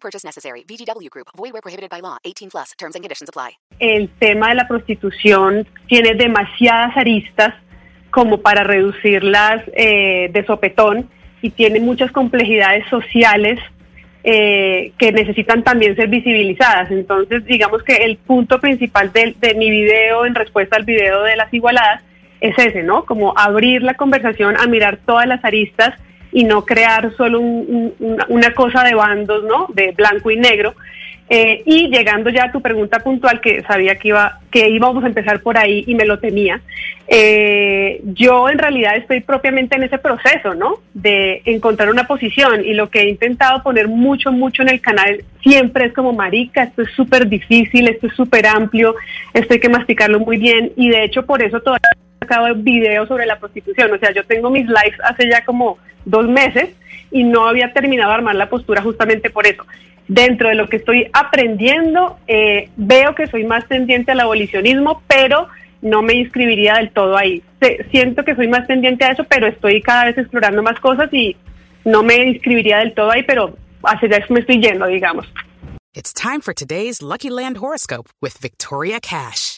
Purchase necessary. VGW Group. Void where prohibited by law. 18 plus. Terms and conditions apply. el tema de la prostitución tiene demasiadas aristas como para reducirlas eh, de sopetón y tiene muchas complejidades sociales eh, que necesitan también ser visibilizadas. Entonces, digamos que el punto principal de, de mi video en respuesta al video de las igualadas es ese, ¿no? Como abrir la conversación a mirar todas las aristas y no crear solo un- un- una, cosa de bandos, ¿no? De blanco y negro. Eh, y llegando ya a tu pregunta puntual, que sabía que, iba, que íbamos a empezar por ahí y me lo temía, eh, yo en realidad estoy propiamente en ese proceso, ¿no? De encontrar una posición y lo que he intentado poner mucho, mucho en el canal siempre es como, marica, esto es súper difícil, esto es súper amplio, esto hay que masticarlo muy bien y de hecho por eso todavía sacado videos sobre la prostitución, o sea, yo tengo mis lives hace ya como dos meses y no había terminado de armar la postura justamente por eso. Dentro de lo que estoy aprendiendo, eh, veo que soy más tendiente al abolicionismo, pero no me inscribiría del todo ahí. Se- Siento que soy más tendiente a eso, pero estoy cada vez explorando más cosas y no me inscribiría del todo ahí, pero hacia allá me estoy yendo, digamos. It's time for today's Lucky Land horoscope with Victoria Cash.